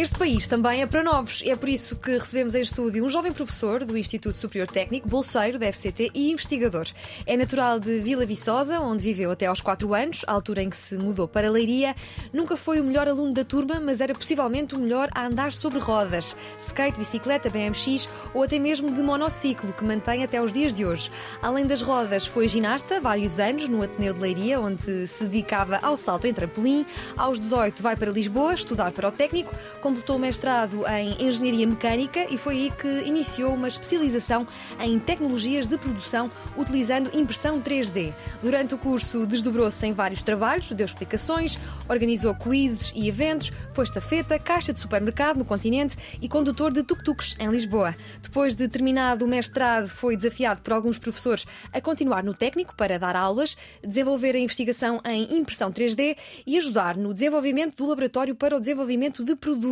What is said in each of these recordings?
Este país também é para novos. É por isso que recebemos em estúdio um jovem professor do Instituto Superior Técnico, bolseiro da FCT e investigador. É natural de Vila Viçosa, onde viveu até aos 4 anos, altura em que se mudou para Leiria. Nunca foi o melhor aluno da turma, mas era possivelmente o melhor a andar sobre rodas. Skate, bicicleta, BMX ou até mesmo de monociclo, que mantém até os dias de hoje. Além das rodas, foi ginasta vários anos no Ateneu de Leiria, onde se dedicava ao salto em trampolim. Aos 18 vai para Lisboa estudar para o técnico, completou o mestrado em Engenharia Mecânica e foi aí que iniciou uma especialização em tecnologias de produção utilizando impressão 3D. Durante o curso desdobrou-se em vários trabalhos, deu explicações, organizou quizzes e eventos, foi estafeta, caixa de supermercado no continente e condutor de tuk-tuks em Lisboa. Depois de terminado o mestrado, foi desafiado por alguns professores a continuar no técnico para dar aulas, desenvolver a investigação em impressão 3D e ajudar no desenvolvimento do laboratório para o desenvolvimento de produtos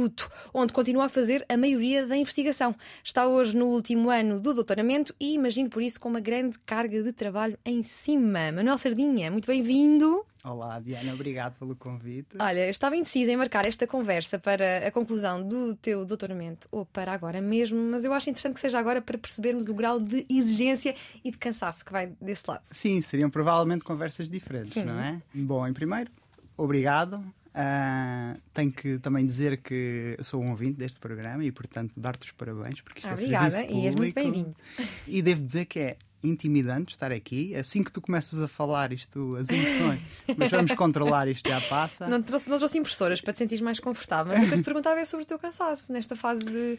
onde continua a fazer a maioria da investigação. Está hoje no último ano do doutoramento e imagino por isso com uma grande carga de trabalho em cima. Manuel Sardinha, muito bem-vindo. Olá, Diana, obrigado pelo convite. Olha, eu estava indecisa em marcar esta conversa para a conclusão do teu doutoramento ou para agora mesmo, mas eu acho interessante que seja agora para percebermos o grau de exigência e de cansaço que vai desse lado. Sim, seriam provavelmente conversas diferentes, Sim. não é? Bom, em primeiro, obrigado. Uh, tenho que também dizer que sou um ouvinte deste programa e, portanto, dar-te os parabéns, porque isto Ah, é obrigada, serviço e és muito público. bem-vindo. E devo dizer que é intimidante estar aqui. Assim que tu começas a falar isto, as emoções, mas vamos controlar isto, já passa. Não trouxe, não trouxe impressoras para te sentires mais confortável, mas o que eu te perguntava é sobre o teu cansaço nesta fase de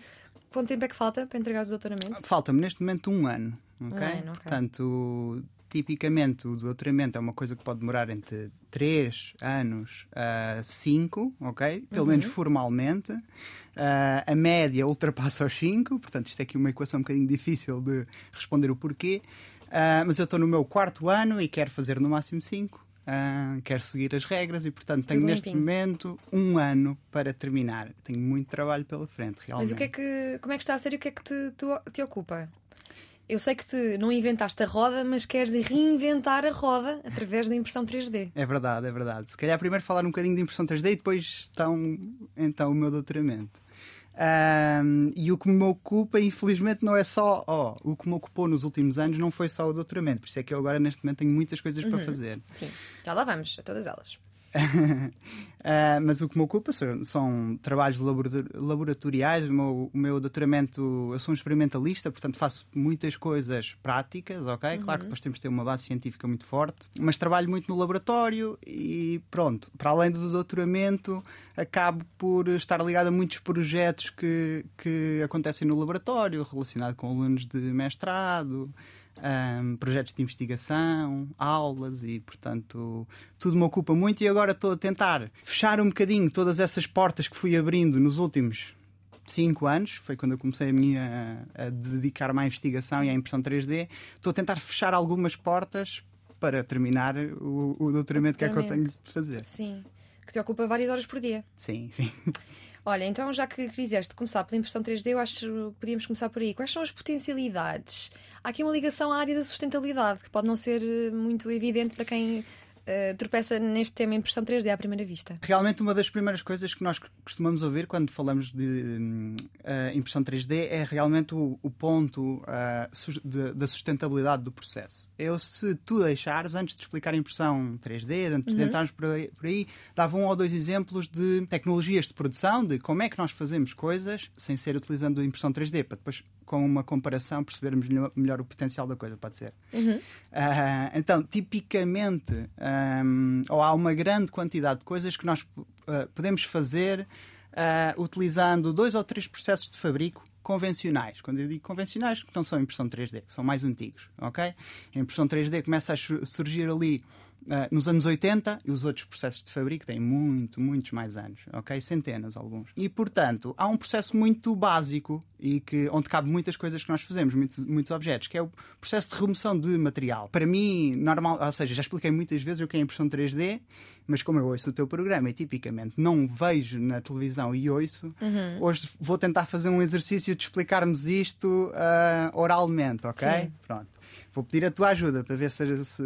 quanto tempo é que falta para entregar o doutoramento? Falta-me neste momento um ano, ok? Um ano, ok. Portanto, tipicamente o doutoramento é uma coisa que pode demorar entre 3 anos a 5, ok? Pelo Uhum. menos formalmente. Ah, a média ultrapassa os 5, portanto, isto é aqui uma equação um bocadinho difícil de responder o porquê. Ah, mas eu estou no meu quarto ano e quero fazer no máximo 5. quero seguir as regras e, portanto, tenho Tudo neste limpinho. momento um ano para terminar. Tenho muito trabalho pela frente, realmente. Mas o que é que, como é que está a ser e o que é que te, te, te ocupa? Eu sei que te, não inventaste a roda, mas queres reinventar a roda através da impressão 3D. É verdade, é verdade. Se calhar primeiro falar um bocadinho de impressão 3D e depois então, então o meu doutoramento. Ahm, e o que me ocupa, infelizmente, não é só. ó, o que me ocupou nos últimos anos não foi só o doutoramento, por isso é que eu agora, neste momento, tenho muitas coisas para fazer. Sim, já lá vamos, a todas elas. Ah, mas o que me ocupa são, são trabalhos labora- laboratoriais. O meu, o meu doutoramento, eu sou um experimentalista, portanto faço muitas coisas práticas, ok? Claro que depois temos de ter uma base científica muito forte, mas trabalho muito no laboratório e pronto. Para além do doutoramento, acabo por estar ligado a muitos projetos que, que acontecem no laboratório, relacionado com alunos de mestrado um, projetos de investigação, aulas e, portanto, tudo me ocupa muito. E agora estou a tentar fechar um bocadinho todas essas portas que fui abrindo nos últimos cinco anos. Foi quando eu comecei a, minha, a dedicar-me à investigação e à impressão 3D. Estou a tentar fechar algumas portas para terminar o, o doutoramento que é que eu tenho de fazer. Sim, que te ocupa várias horas por dia. Sim, sim. Olha, então já que quiseste começar pela impressão 3D, eu acho que podíamos começar por aí. Quais são as potencialidades? Há aqui uma ligação à área da sustentabilidade, que pode não ser eh, muito evidente para quem eh, tropeça neste tema impressão 3D à primeira vista. Realmente, uma das primeiras coisas que nós costumamos ouvir quando falamos de uh, impressão 3D é realmente o, o ponto uh, sus- de- da sustentabilidade do processo. Eu, se tu deixares, antes de explicar a impressão 3D, antes de entrarmos por aí, por aí, dava um ou dois exemplos de tecnologias de produção, de como é que nós fazemos coisas sem ser utilizando a impressão 3D, para depois, com uma comparação, percebermos melhor, melhor o potencial da coisa, pode ser. Ah, então, tipicamente, ahm, ou há uma grande quantidade de coisas que nós ah, podemos fazer ah, utilizando dois ou três processos de fabrico convencionais. Quando eu digo convencionais, não são impressão 3D, que são mais antigos, ok? A impressão 3D começa a su- surgir ali Uh, nos anos 80 e os outros processos de fabrico têm muito, muitos mais anos, ok? Centenas, alguns. E, portanto, há um processo muito básico e que, onde cabe muitas coisas que nós fazemos, muitos, muitos objetos, que é o processo de remoção de material. Para mim, normal, ou seja, já expliquei muitas vezes o que é impressão 3D, mas como eu ouço o teu programa e tipicamente não vejo na televisão e ouço, uhum. hoje vou tentar fazer um exercício de explicarmos isto uh, oralmente, ok? Sim. Pronto. Vou pedir a tua ajuda para ver se, se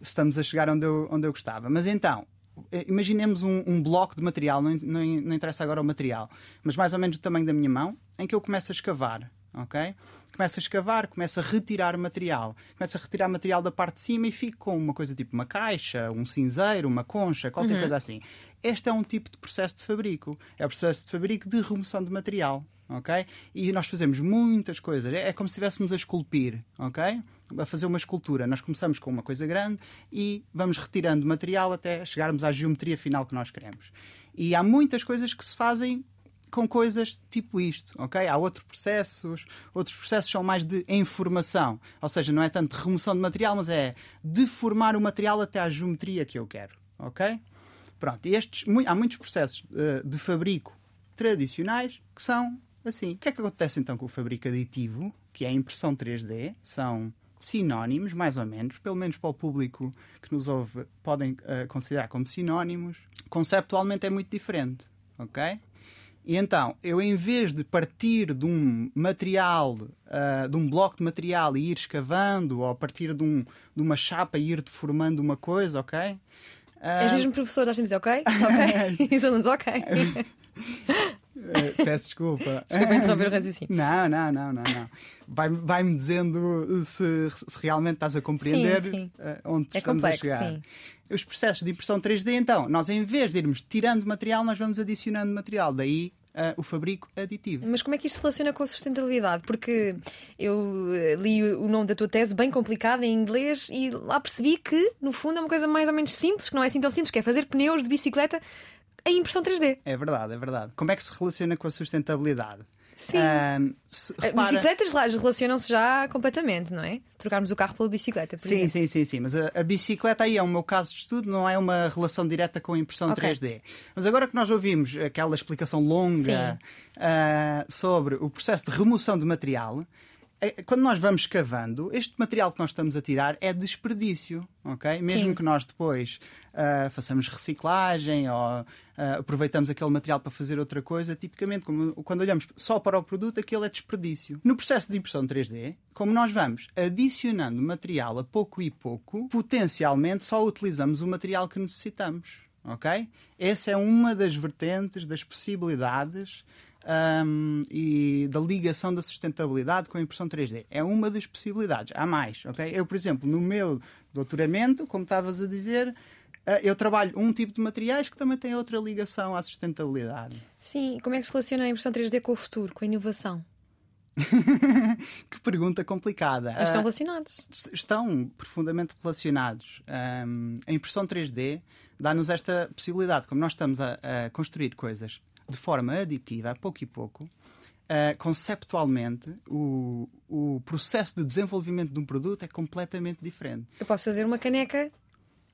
estamos a chegar onde eu, onde eu gostava. Mas então, eh, imaginemos um, um bloco de material, não, não, não, interessa agora o material, mas mais ou menos do tamanho da minha mão, em que eu começo a escavar. ok? Começo a escavar, começo a retirar material. Começo a retirar material da parte de cima e fico com uma coisa tipo uma caixa, um cinzeiro, uma concha, qualquer uhum. coisa assim. Este é um tipo de processo de fabrico. É o processo de fabrico de remoção de material ok? E nós fazemos muitas coisas. É, é como se estivéssemos a esculpir, ok? A fazer uma escultura. Nós começamos com uma coisa grande e vamos retirando material até chegarmos à geometria final que nós queremos. E há muitas coisas que se fazem com coisas tipo isto, ok? Há outros processos, outros processos são mais de informação, ou seja, não é tanto remoção de material, mas é deformar o material até à geometria que eu quero, ok? Pronto, e estes, há muitos processos uh, de fabrico tradicionais que são assim. O que é que acontece então com o fabrico aditivo, que é a impressão 3D? São sinónimos, mais ou menos, pelo menos para o público que nos ouve, podem uh, considerar como sinónimos. Conceptualmente é muito diferente, ok? E então, eu em vez de partir de um material, uh, de um bloco de material e ir escavando, ou a partir de, um, de uma chapa e ir deformando uma coisa, ok? Uh... És mesmo professor, a dizer ok? Ok? Isso não ok. Uh, peço desculpa. Desculpa interromper o raciocínio. Não, não, não, não. não. Vai-me vai dizendo se, se, realmente estás a compreender sim, sim. Uh, onde é estamos complexo, a chegar. Sim. Os processos de impressão 3D, então, nós em vez de irmos tirando material, nós vamos adicionando material. Daí Uh, o fabrico aditivo. Mas como é que isto se relaciona com a sustentabilidade? Porque eu li o nome da tua tese bem complicado em inglês e lá percebi que, no fundo, é uma coisa mais ou menos simples, que não é assim tão simples, que é fazer pneus de bicicleta em impressão 3D. É verdade, é verdade. Como é que se relaciona com a sustentabilidade? Sim. se, eh, repara... Bicicletas relacionam-se já completamente, não é? Trocarmos o carro pela bicicleta, por sim, exemplo. Sim, sim, sim. Mas a, a, bicicleta aí é o meu caso de estudo, não é uma relação direta com a impressão okay. 3D. Mas agora que nós ouvimos aquela explicação longa uh, sobre o processo de remoção de material, quando nós vamos cavando, este material que nós estamos a tirar é desperdício, ok? Mesmo Sim. que nós depois uh, façamos reciclagem ou uh, aproveitamos aquele material para fazer outra coisa, tipicamente, como, quando olhamos só para o produto, aquele é desperdício. No processo de impressão 3D, como nós vamos adicionando material a pouco e pouco, potencialmente só utilizamos o material que necessitamos, ok? Essa é uma das vertentes, das possibilidades um, e da ligação da sustentabilidade com a impressão 3D. É uma das possibilidades. Há mais, ok? Eu, por exemplo, no meu doutoramento, como estavas a dizer, ah, eu trabalho um tipo de materiais que também tem outra ligação à sustentabilidade. Sim, como é que se relaciona a impressão 3D com o futuro, com a inovação? que pergunta complicada. Mas estão ah, relacionados. Uh, estão profundamente relacionados. Um, a impressão 3D dá-nos esta possibilidade, como nós estamos a, a construir coisas de forma aditiva, a pouco e pouco, uh, conceptualmente, o, o processo de desenvolvimento de um produto é completamente diferente. Eu posso fazer uma caneca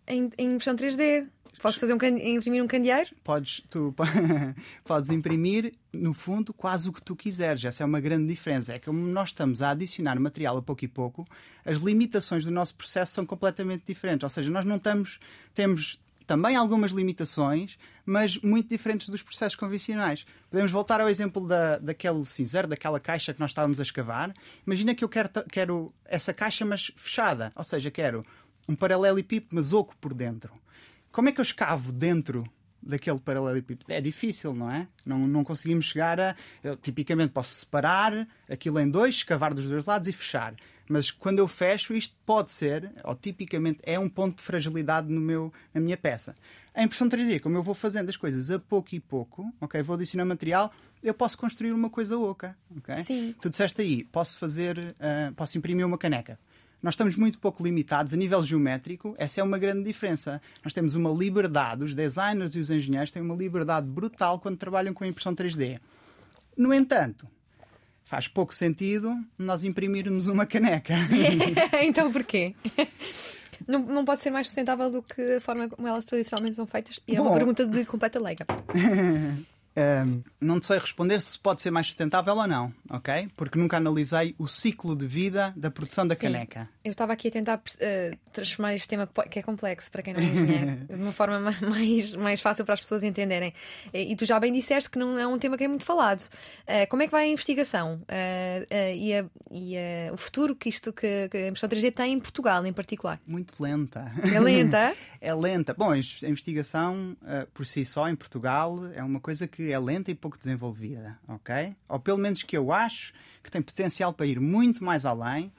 em, em impressão 3D. Posso fazer um imprimir um candeeiro? Podes, tu podes imprimir, no fundo, quase o que tu quiseres. Essa é uma grande diferença. É que como nós estamos a adicionar material a pouco e pouco, as limitações do nosso processo são completamente diferentes. Ou seja, nós não estamos, temos também algumas limitações, mas muito diferentes dos processos convencionais. Podemos voltar ao exemplo da, daquele cinzeiro, daquela caixa que nós estávamos a escavar. Imagina que eu quero, quero essa caixa, mas fechada, ou seja, quero um paralelepípedo, mas oco por dentro. Como é que eu escavo dentro daquele paralelepípedo. É difícil, não é? Não, não conseguimos chegar a. Eu, tipicamente posso separar aquilo em dois, escavar dos dois lados e fechar. Mas quando eu fecho, isto pode ser, ou tipicamente é um ponto de fragilidade no meu, na minha peça. A impressão 3D, como eu vou fazendo as coisas a pouco e pouco, ok? Vou adicionar material, eu posso construir uma coisa oca, ok? Sim. Tu disseste aí, posso fazer, uh, posso imprimir uma caneca. Nós estamos muito pouco limitados a nível geométrico, essa é uma grande diferença. Nós temos uma liberdade, os designers e os engenheiros têm uma liberdade brutal quando trabalham com a impressão 3D. No entanto, faz pouco sentido nós imprimirmos uma caneca. então porquê? Não, não pode ser mais sustentável do que a forma como elas tradicionalmente são feitas. E é Bom. uma pergunta de completa leiga. Um, não sei responder se pode ser mais sustentável ou não, ok? Porque nunca analisei o ciclo de vida da produção da Sim. caneca. Eu estava aqui a tentar eh, transformar este tema que é complexo para quem não é engenheiro de uma forma ma- mais, mais fácil para as pessoas entenderem. E tu já bem disseste que não é um tema que é muito falado. Eh, como é que vai a investigação eh, e, a- e a- o futuro que isto que, que a impressão 3D tem em Portugal, em particular? Muito lenta. É lenta? É lenta. Bom, a investigação uh, por si só em Portugal é uma coisa que é lenta e pouco desenvolvida, ok? Ou pelo menos que eu acho que tem potencial para ir muito mais além,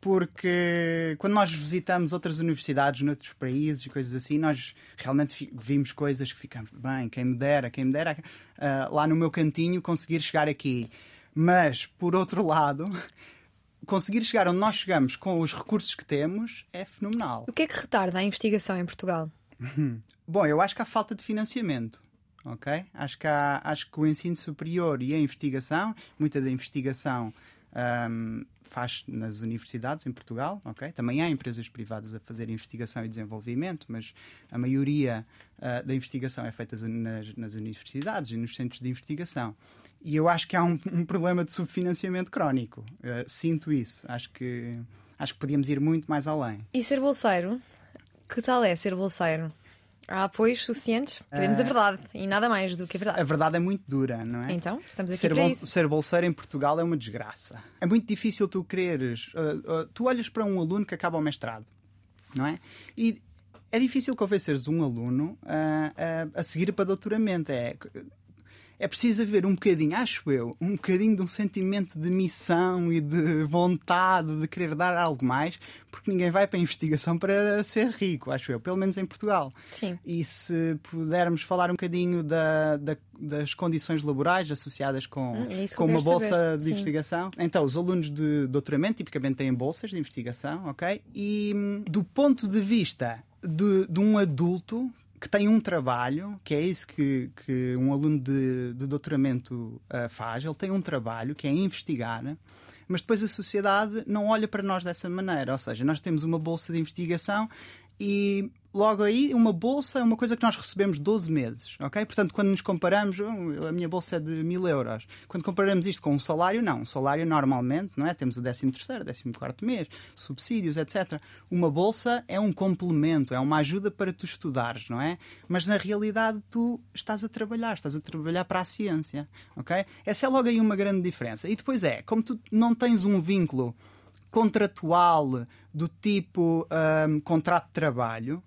porque quando nós visitamos outras universidades noutros países e coisas assim, nós realmente vimos coisas que ficamos bem, quem me dera, quem me dera uh, lá no meu cantinho conseguir chegar aqui. Mas, por outro lado, conseguir chegar onde nós chegamos com os recursos que temos é fenomenal. O que é que retarda a investigação em Portugal? Bom, eu acho que há falta de financiamento. Ok? Acho que, há, acho que o ensino superior e a investigação, muita da investigação ahm, faz nas universidades em Portugal, ok? Também há empresas privadas a fazer investigação e desenvolvimento, mas a maioria ah, da investigação é feita nas, nas universidades e nos centros de investigação. E eu acho que há um, um problema de subfinanciamento crónico. Ah, sinto isso. Acho que, acho que podíamos ir muito mais além. E ser bolseiro? Que tal é ser bolseiro? Há apoios suficientes? Queremos a verdade e nada mais do que a A verdade. verdade é muito dura, não é? Então, estamos aqui Ser, para bol- isso. ser bolseiro em Portugal é uma desgraça. É muito difícil tu quereres. uh, uh, tu olhas para um aluno que acaba o mestrado, não é? E é difícil convenceres um aluno uh, a, a seguir para doutoramento. É, é preciso haver um bocadinho, acho eu, um bocadinho de um sentimento de missão e de vontade de querer dar algo mais, porque ninguém vai para a investigação para ser rico, acho eu, pelo menos em Portugal. Sim. E se pudermos falar um bocadinho da- da- das condições laborais associadas com, Hum, é com uma bolsa saber. de Sim. investigação. Então, os alunos de doutoramento tipicamente têm bolsas de investigação, ok? E hum, do ponto de vista de, de um adulto que tem um trabalho, que é isso que, que um aluno de, de doutoramento ah, faz, ele tem um trabalho que é investigar, mas depois a sociedade não olha para nós dessa maneira. Ou seja, nós temos uma bolsa de investigação e logo aí uma bolsa é uma coisa que nós recebemos 12 meses, ok? Portanto, quando nos comparamos, oh, a minha bolsa é de mil euros. Quando comparamos isto com um salário, não. Um salário normalmente, não é? Temos o 13 terceiro, 14 quarto mês, subsídios, etc. Uma bolsa é um complemento, é uma ajuda para tu estudares, não é? Mas na realidade tu estás a trabalhar, estás a trabalhar para a ciência, ok? Essa é logo aí uma grande diferença. E depois é, como tu não tens um vínculo contratual do tipo hum, contrato de trabalho,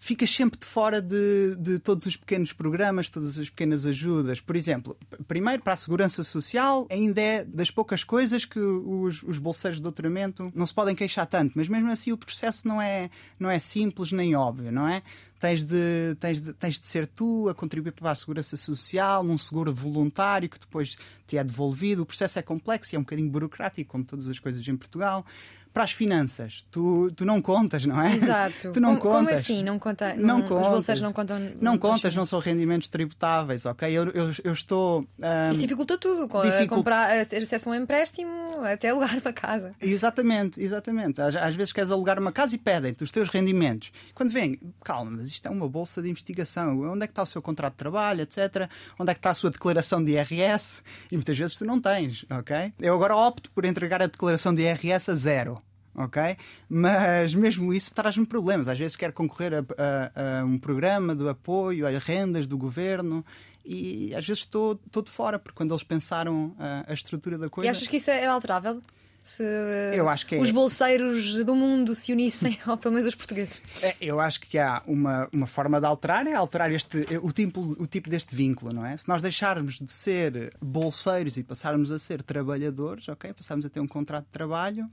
ficas sempre de fora de, de todos os pequenos programas, todas as pequenas ajudas. Por exemplo, primeiro para a segurança social, ainda é das poucas coisas que os, os bolseiros de doutoramento não se podem queixar tanto, mas mesmo assim o processo não é, não é simples nem óbvio, não é? Tens de, tens, de, tens de ser tu a contribuir para a segurança social, num seguro voluntário que depois te é devolvido. O processo é complexo e é um bocadinho burocrático, como todas as coisas em Portugal. Para as finanças, tu, tu não contas, não é? Exato. tu não como, como contas. assim? Não conta? Não Os contas. bolseiros não contam. Não contas, não não são rendimentos tributáveis, ok? Eu, eu, eu estou. ahm, Isso dificulta tudo. a Dificult- comprar, a ter acesso a um empréstimo até alugar uma casa. Exatamente, exatamente. Às, às vezes queres alugar uma casa e pedem-te os teus rendimentos. Quando vem, calma, mas isto é uma bolsa de investigação. Onde é que está o seu contrato de trabalho, etc. Onde é que está a sua declaração de IRS? E muitas vezes tu não tens, ok? Eu agora opto por entregar a declaração de IRS a zero. Ok? Mas mesmo isso traz-me problemas. Às vezes quero concorrer a, a- a um programa de apoio a rendas do governo e às vezes estou, estou de fora, porque quando eles pensaram a, a estrutura da coisa. E achas que isso era alterável? Se Eu acho que é. os bolseiros do mundo se unissem, ou pelo menos os portugueses. É, eu acho que há uma, uma forma de alterar, é alterar este, o, tipo, o tipo deste vínculo, não é? Se nós deixarmos de ser bolseiros e passarmos a ser trabalhadores, ok? Passarmos a ter um contrato de trabalho,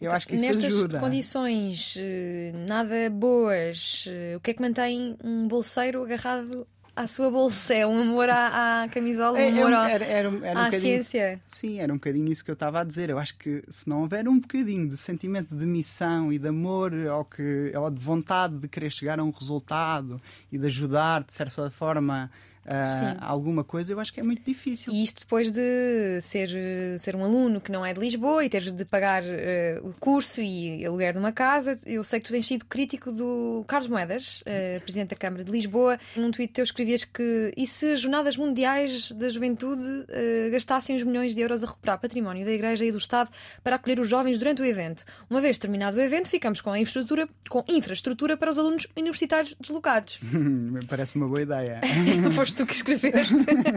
eu acho que isso Nestas ajuda. condições eh, nada boas, eh, o que é que mantém um bolseiro agarrado à sua bolsa? É um amor à, à camisola, um É, é amor um- ao- era, era, um- era um à bocadinho- ciência. Sim, era um bocadinho isso que eu estava a dizer. Eu acho que se não houver um bocadinho de sentimento de missão e de amor ou, que, ou de vontade de querer chegar a um resultado e de ajudar, de certa forma, uh, alguma coisa, eu acho que é muito difícil. E isto depois de ser, ser um aluno que não é de Lisboa e ter de pagar uh, o curso e aluguer numa casa, eu sei que tu tens sido crítico do Carlos Moedas, uh, Presidente da Câmara de Lisboa. Num tweet teu escrevias que e se as Jornadas Mundiais da Juventude gastassem os milhões de euros a recuperar património da Igreja e do Estado para acolher os jovens durante o evento? Uma vez terminado o evento, ficamos com a infraestrutura, com infraestrutura para os alunos universitários deslocados. Parece uma boa ideia. Foste tu que escreveste.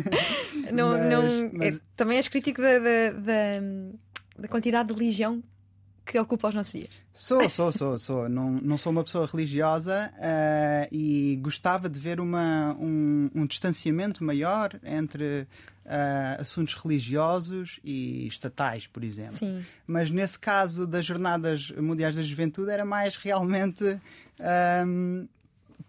não, mas, não, mas... É, também és crítico da, da, da, da quantidade de religião que ocupa os nossos dias. Sou, sou, sou, sou. Não, não sou uma pessoa religiosa uh, e gostava de ver uma, um, um distanciamento maior entre uh, assuntos religiosos e estatais, por exemplo. Sim. Mas nesse caso das Jornadas Mundiais da Juventude era mais realmente. Um,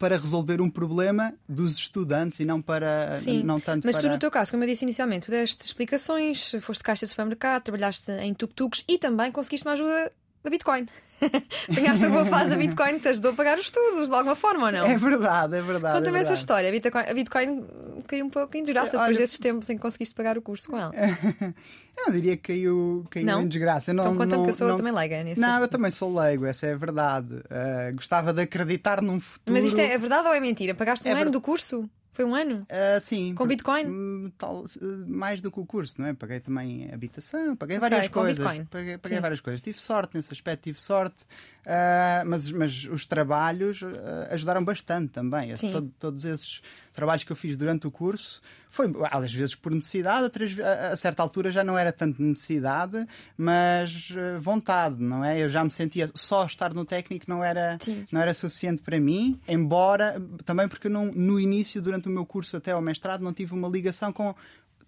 para resolver um problema dos estudantes e não para Sim, não tanto mas para... tu no teu caso, como eu disse inicialmente, tu deste explicações, foste caixa de supermercado, trabalhaste em tuk-tuks e também conseguiste uma ajuda da Bitcoin. Apanhaste a boa fase da Bitcoin que te ajudou a pagar os estudos de alguma forma ou não? É verdade, é verdade. Conta-me é essa história. A Bitcoin, a Bitcoin caiu um pouco em desgraça Olha... depois desses tempos em que conseguiste pagar o curso com ela. eu não diria que caiu, caiu não? em desgraça. Eu não, então conta-me que eu sou não... também leiga nisso. Não, eu também sou leigo, essa é a verdade. Uh, gostava de acreditar num futuro. Mas isto é, é verdade ou é mentira? Pagaste um é ano ver... do curso? Foi um ano? Uh, sim. Com Bitcoin? Hum, tal, mais do que o curso, não é? Paguei também habitação, paguei okay, várias coisas. Bitcoin. Paguei, paguei várias coisas. Tive sorte nesse aspecto, tive sorte. Uh, mas, mas os trabalhos uh, ajudaram bastante também. Todo, todos esses trabalhos que eu fiz durante o curso foi, às vezes por necessidade, outras, a, a certa altura já não era tanto necessidade, mas uh, vontade, não é? Eu já me sentia só estar no técnico não era, não era suficiente para mim, embora também porque não, no início, durante o meu curso até ao mestrado, não tive uma ligação com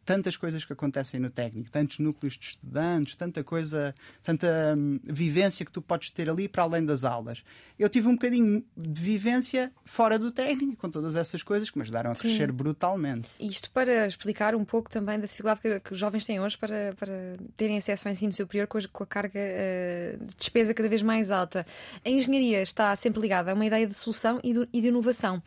tantas coisas que acontecem no técnico, tantos núcleos de estudantes, tanta coisa, tanta hum, vivência que tu podes ter ali para além das aulas. Eu tive um bocadinho de vivência fora do técnico, com todas essas coisas que me ajudaram a Sim. crescer brutalmente. Isto para explicar um pouco também da dificuldade que, que os jovens têm hoje para, para terem acesso ao ensino superior com a, com a carga uh, de despesa cada vez mais alta. A engenharia está sempre ligada a uma ideia de solução e de, e de inovação.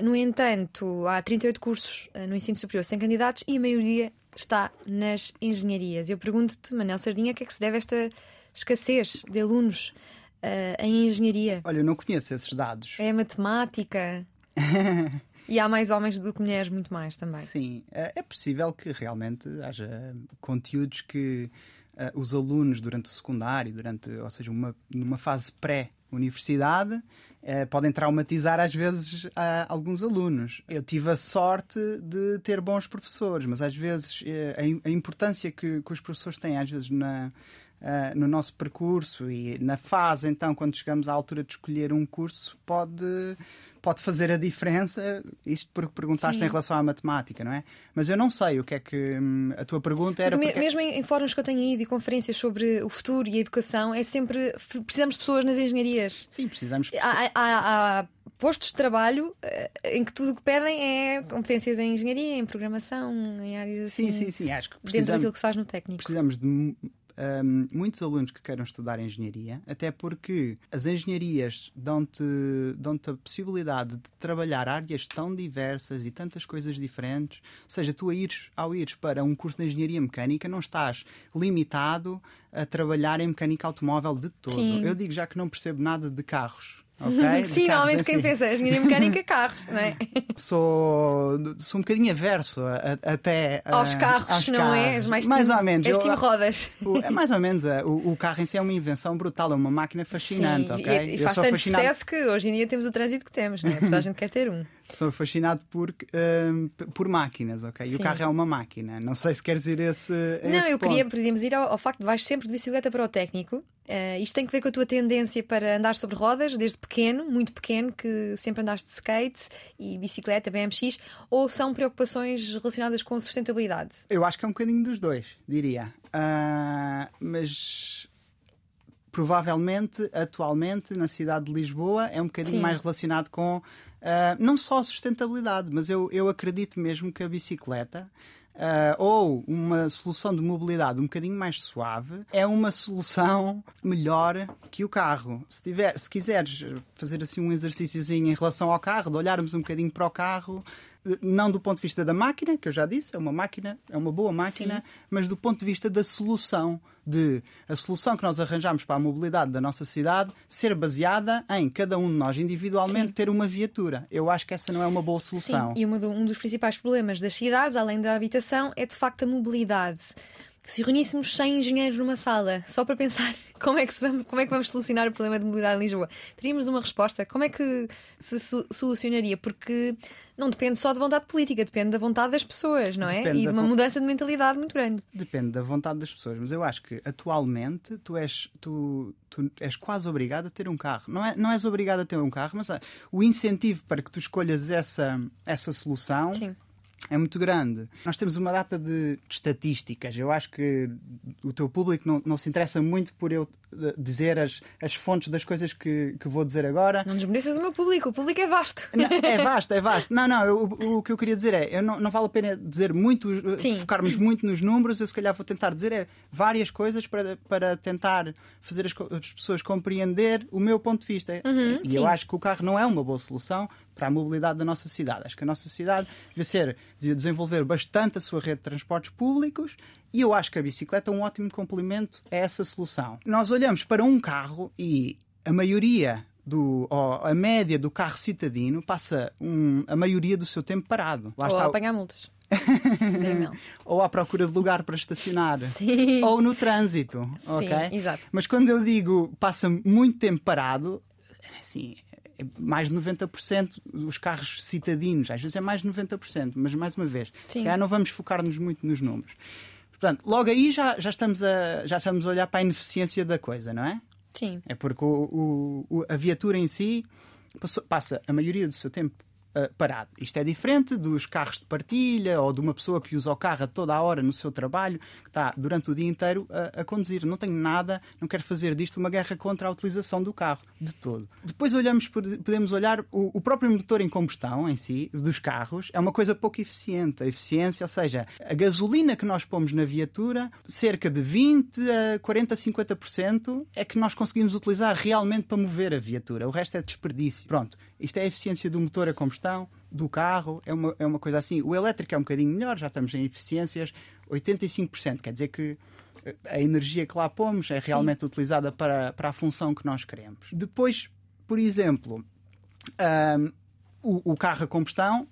No entanto, há 38 cursos uh, no ensino superior sem candidatos e a maioria está nas engenharias. Eu pergunto-te, Manel Sardinha, a que é que se deve esta escassez de alunos uh, em engenharia? Olha, eu não conheço esses dados. É matemática. e há mais homens do que mulheres, muito mais também. Sim, é, é possível que realmente haja conteúdos que uh, os alunos durante o secundário, durante, ou seja, uma, numa fase pré-universidade, eh, podem traumatizar às vezes alguns alunos. Eu tive a sorte de ter bons professores, mas às vezes a, a, importância que, que, os professores têm, às vezes, na, uh, no nosso percurso e na fase, então, quando chegamos à altura de escolher um curso, pode pode fazer a diferença, isto porque perguntaste Sim. em relação à matemática, não é? Mas eu não sei o que é que. Hum, a tua pergunta era. Porque... Mesmo em, em fóruns que eu tenho ido e conferências sobre o futuro e a educação, é sempre. Precisamos de pessoas nas engenharias. Sim, precisamos. Há, há, há postos de trabalho eh, em que tudo o que pedem é competências em engenharia, em programação, em áreas assim. Sim, sim, sim. Acho que precisamos, dentro daquilo que se faz no técnico. Precisamos de um, muitos alunos que queiram estudar engenharia, até porque as engenharias dão-te dão a possibilidade de trabalhar áreas tão diversas e tantas coisas diferentes. Ou seja, tu a ires, ao ires para um curso de engenharia mecânica, não estás limitado a trabalhar em mecânica automóvel de todo. Sim. Eu digo já que não percebo nada de carros Okay? Sim, normalmente quem pensa engenharia mecânica, carros, não é? Sou, sou um bocadinho averso a, a, até a, aos carros, aos não é? carros. é? És mais, mais time, ou menos. És time rodas. O, é mais ou menos. O, o, carro em si é uma invenção brutal, é uma máquina fascinante, Sim, ok? E, e faz tanto fascinado... sucesso que hoje em dia temos o trânsito que temos, não é? Toda a gente quer ter um. Sou fascinado por, uh, por máquinas, ok? Sim. E o carro é uma máquina. Não sei se queres ir a esse. A não, esse eu ponto. queria, podíamos ir ao, ao facto de vais sempre de bicicleta para o técnico. Uh, isto tem que ver com a tua tendência para andar sobre rodas desde pequeno, muito pequeno, que sempre andaste de skate e bicicleta, BMX, ou são preocupações relacionadas com sustentabilidade? Eu acho que é um bocadinho dos dois, diria. Uh, mas provavelmente, atualmente, na cidade de Lisboa, é um bocadinho Sim. mais relacionado com uh, não só a sustentabilidade, mas eu, eu acredito mesmo que a bicicleta. Uh, ou uma solução de mobilidade um bocadinho mais suave é uma solução melhor que o carro. Se, tiver, se quiseres fazer assim um exercíciozinho em relação ao carro, de olharmos um bocadinho para o carro, não do ponto de vista da máquina, que eu já disse, é uma máquina, é uma boa máquina, Sim. mas do ponto de vista da solução, de a solução que nós arranjamos para a mobilidade da nossa cidade ser baseada em cada um de nós individualmente Sim. ter uma viatura. Eu acho que essa não é uma boa solução. Sim, e um dos principais problemas das cidades, além da habitação, é de facto a mobilidade se reuníssemos 100 engenheiros numa sala só para pensar como é que, vamos, como é que vamos solucionar o problema de mobilidade em Lisboa, teríamos uma resposta. Como é que se solucionaria? Porque não depende só de vontade política, depende da vontade das pessoas, não é? Depende e de uma mudança de mentalidade muito grande. Depende da vontade das pessoas, mas eu acho que atualmente tu és, tu, tu és quase obrigado a ter um carro. Não, é, não és obrigado a ter um carro, mas ah, o incentivo para que tu escolhas essa, essa solução. Sim é muito grande. Nós temos uma data de, estatísticas. Eu acho que o teu público não, não, se interessa muito por eu dizer as, as fontes das coisas que, que vou dizer agora. Não desmereças o meu público, o público é vasto. Não, é vasto, é vasto. Não, não, eu, o, o que eu queria dizer é, eu não, não vale a pena dizer muito, eh, Sim. focarmos muito nos números, eu se calhar vou tentar dizer é, várias coisas para, para tentar fazer as, as pessoas compreender o meu ponto de vista. Uhum, e sim. eu acho que o carro não é uma boa solução para a mobilidade da nossa cidade. Acho que a nossa cidade deve ser desenvolver bastante a sua rede de transportes públicos e eu acho que a bicicleta é um ótimo complemento a essa solução. Nós olhamos para um carro e a maioria do, a média do carro citadino passa um, a maioria do seu tempo parado. Lá Ou a apanhar multas. ou à procura de lugar para estacionar, Sim. ou no trânsito, Sim, ok? Exato. Mas quando eu digo passa muito tempo parado, assim, é mais de 90% dos carros citadinos, às vezes é mais de 90%, mas mais uma vez, se calhar não vamos focar-nos muito nos números. Portanto, logo aí já, já, estamos a, já estamos a olhar para a ineficiência da coisa, não é? Sim. É porque o, o, a viatura em si passa a maioria do seu tempo uh, parado. Isto é diferente dos carros de partilha ou de uma pessoa que usa o carro a toda a hora no seu trabalho, que está durante o dia inteiro a, a conduzir. Não tenho nada, não quero fazer disto uma guerra contra a utilização do carro, de todo. Depois olhamos, podemos olhar o, o próprio motor em combustão em si, dos carros, é uma coisa pouco eficiente. A eficiência, ou seja, a gasolina que nós pomos na viatura, cerca de 20 a 40, 50% é que nós conseguimos utilizar realmente para mover a viatura. O resto é desperdício. Pronto, isto é a eficiência do motor a combustão, do carro, é uma, é uma coisa assim. O elétrico é um bocadinho melhor, já estamos em eficiências 85%, quer dizer que a energia que lá pomos é realmente Sim. utilizada para, para a função que nós queremos. Depois, por exemplo, um, o, o, carro a combustão